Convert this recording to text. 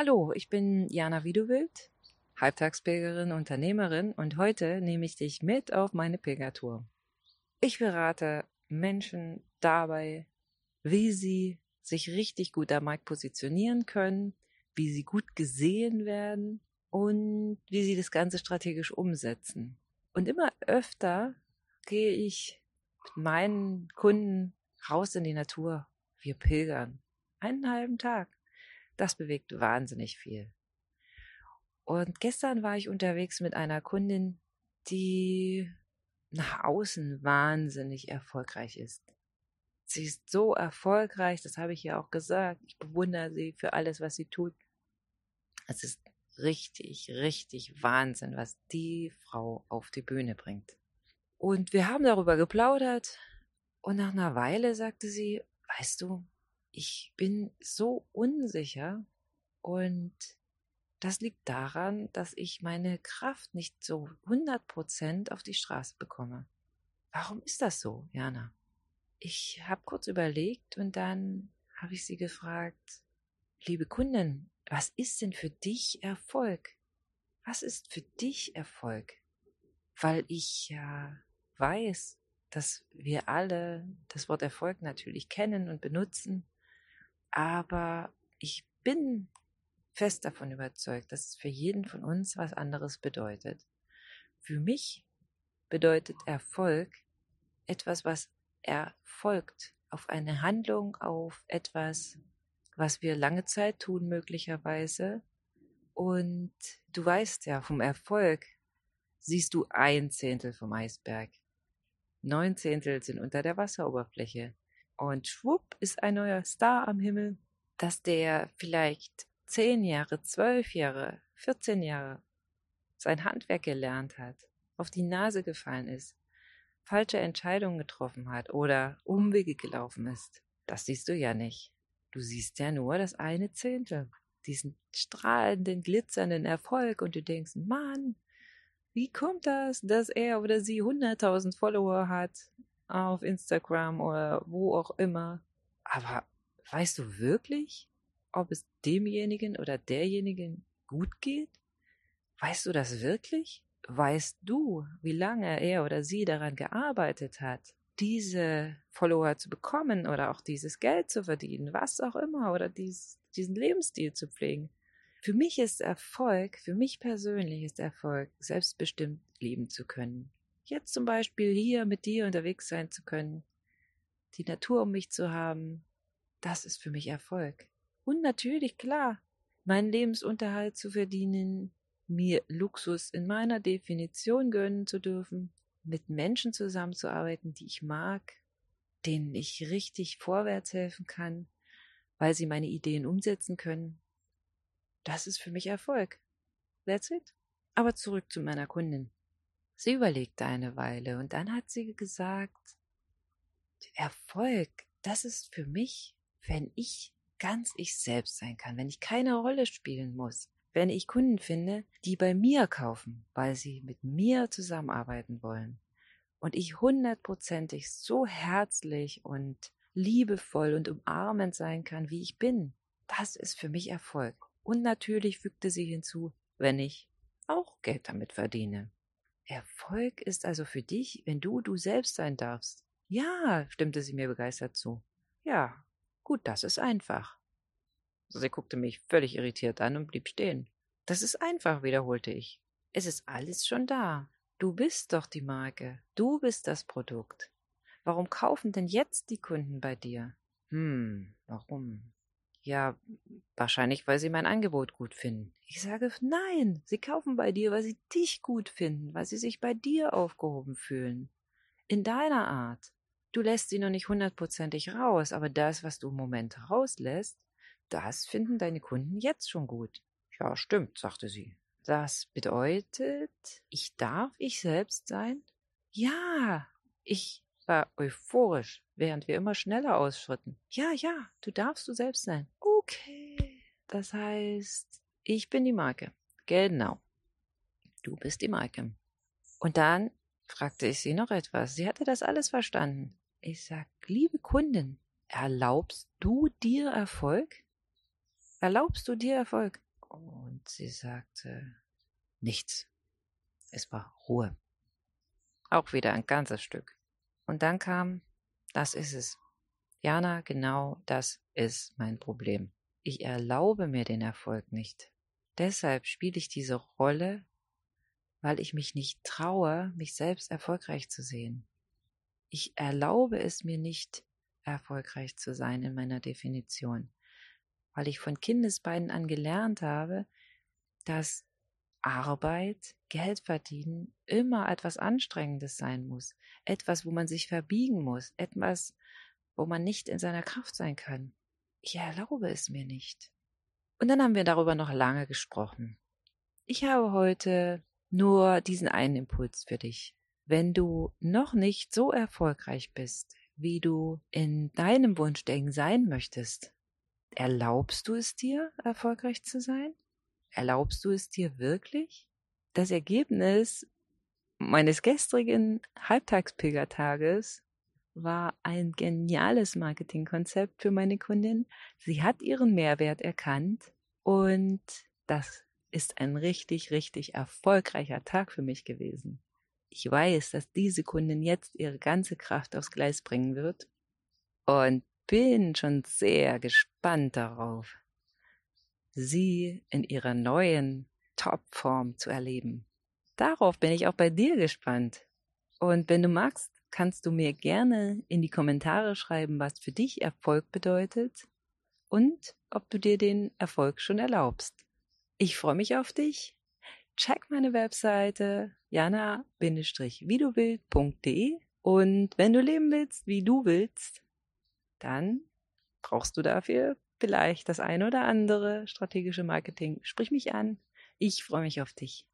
Hallo, ich bin Jana Wiedewild, Halbtagspilgerin, Unternehmerin und heute nehme ich dich mit auf meine Pilgertour. Ich berate Menschen dabei, wie sie sich richtig gut am Markt positionieren können, wie sie gut gesehen werden und wie sie das Ganze strategisch umsetzen. Und immer öfter gehe ich mit meinen Kunden raus in die Natur. Wir pilgern. Einen halben Tag. Das bewegt wahnsinnig viel. Und gestern war ich unterwegs mit einer Kundin, die nach außen wahnsinnig erfolgreich ist. Sie ist so erfolgreich, das habe ich ja auch gesagt. Ich bewundere sie für alles, was sie tut. Es ist richtig, richtig Wahnsinn, was die Frau auf die Bühne bringt. Und wir haben darüber geplaudert und nach einer Weile sagte sie, weißt du, ich bin so unsicher und das liegt daran, dass ich meine Kraft nicht so 100 Prozent auf die Straße bekomme. Warum ist das so, Jana? Ich habe kurz überlegt und dann habe ich sie gefragt, liebe Kundin, was ist denn für dich Erfolg? Was ist für dich Erfolg? Weil ich ja weiß, dass wir alle das Wort Erfolg natürlich kennen und benutzen, aber ich bin fest davon überzeugt, dass es für jeden von uns was anderes bedeutet. Für mich bedeutet Erfolg etwas, was erfolgt auf eine Handlung, auf etwas, was wir lange Zeit tun möglicherweise. Und du weißt ja, vom Erfolg siehst du ein Zehntel vom Eisberg. Neun Zehntel sind unter der Wasseroberfläche. Und schwupp ist ein neuer Star am Himmel, dass der vielleicht zehn Jahre, zwölf Jahre, 14 Jahre sein Handwerk gelernt hat, auf die Nase gefallen ist, falsche Entscheidungen getroffen hat oder Umwege gelaufen ist. Das siehst du ja nicht. Du siehst ja nur das eine Zehntel, diesen strahlenden, glitzernden Erfolg und du denkst, Mann, wie kommt das, dass er oder sie 100.000 Follower hat auf Instagram oder wo auch immer. Aber weißt du wirklich, ob es demjenigen oder derjenigen gut geht? Weißt du das wirklich? Weißt du, wie lange er oder sie daran gearbeitet hat, diese Follower zu bekommen oder auch dieses Geld zu verdienen, was auch immer, oder dies, diesen Lebensstil zu pflegen? Für mich ist Erfolg, für mich persönlich ist Erfolg, selbstbestimmt leben zu können. Jetzt zum Beispiel hier mit dir unterwegs sein zu können, die Natur um mich zu haben, das ist für mich Erfolg. Und natürlich, klar, meinen Lebensunterhalt zu verdienen, mir Luxus in meiner Definition gönnen zu dürfen, mit Menschen zusammenzuarbeiten, die ich mag, denen ich richtig vorwärts helfen kann, weil sie meine Ideen umsetzen können. Das ist für mich Erfolg. That's it. Aber zurück zu meiner Kundin. Sie überlegte eine Weile und dann hat sie gesagt, Erfolg, das ist für mich, wenn ich ganz ich selbst sein kann, wenn ich keine Rolle spielen muss, wenn ich Kunden finde, die bei mir kaufen, weil sie mit mir zusammenarbeiten wollen und ich hundertprozentig so herzlich und liebevoll und umarmend sein kann, wie ich bin. Das ist für mich Erfolg. Und natürlich fügte sie hinzu, wenn ich auch Geld damit verdiene. Erfolg ist also für dich, wenn du du selbst sein darfst. Ja, stimmte sie mir begeistert zu. Ja, gut, das ist einfach. Sie guckte mich völlig irritiert an und blieb stehen. Das ist einfach, wiederholte ich. Es ist alles schon da. Du bist doch die Marke. Du bist das Produkt. Warum kaufen denn jetzt die Kunden bei dir? Hm, warum? Ja, wahrscheinlich, weil sie mein Angebot gut finden. Ich sage, nein, sie kaufen bei dir, weil sie dich gut finden, weil sie sich bei dir aufgehoben fühlen. In deiner Art. Du lässt sie noch nicht hundertprozentig raus, aber das, was du im Moment rauslässt, das finden deine Kunden jetzt schon gut. Ja, stimmt, sagte sie. Das bedeutet, ich darf ich selbst sein? Ja, ich war euphorisch, während wir immer schneller ausschritten. Ja, ja, du darfst du selbst sein. Okay. Das heißt, ich bin die Marke. Genau. Du bist die Marke. Und dann fragte ich sie noch etwas. Sie hatte das alles verstanden. Ich sag, liebe Kundin, erlaubst du dir Erfolg? Erlaubst du dir Erfolg? Und sie sagte, nichts. Es war Ruhe. Auch wieder ein ganzes Stück. Und dann kam, das ist es. Jana, genau das ist mein Problem. Ich erlaube mir den Erfolg nicht. Deshalb spiele ich diese Rolle, weil ich mich nicht traue, mich selbst erfolgreich zu sehen. Ich erlaube es mir nicht, erfolgreich zu sein in meiner Definition, weil ich von Kindesbeinen an gelernt habe, dass Arbeit, Geld verdienen immer etwas Anstrengendes sein muss, etwas, wo man sich verbiegen muss, etwas, wo man nicht in seiner Kraft sein kann. Ich erlaube es mir nicht. Und dann haben wir darüber noch lange gesprochen. Ich habe heute nur diesen einen Impuls für dich. Wenn du noch nicht so erfolgreich bist, wie du in deinem Wunschdenken sein möchtest, erlaubst du es dir, erfolgreich zu sein? Erlaubst du es dir wirklich? Das Ergebnis meines gestrigen Halbtagspilgertages war ein geniales Marketingkonzept für meine Kundin. Sie hat ihren Mehrwert erkannt und das ist ein richtig, richtig erfolgreicher Tag für mich gewesen. Ich weiß, dass diese Kundin jetzt ihre ganze Kraft aufs Gleis bringen wird und bin schon sehr gespannt darauf, sie in ihrer neuen Topform zu erleben. Darauf bin ich auch bei dir gespannt. Und wenn du magst, kannst du mir gerne in die Kommentare schreiben, was für dich Erfolg bedeutet und ob du dir den Erfolg schon erlaubst. Ich freue mich auf dich. Check meine Webseite jana-widuwild.de und wenn du leben willst, wie du willst, dann brauchst du dafür vielleicht das ein oder andere strategische Marketing. Sprich mich an. Ich freue mich auf dich.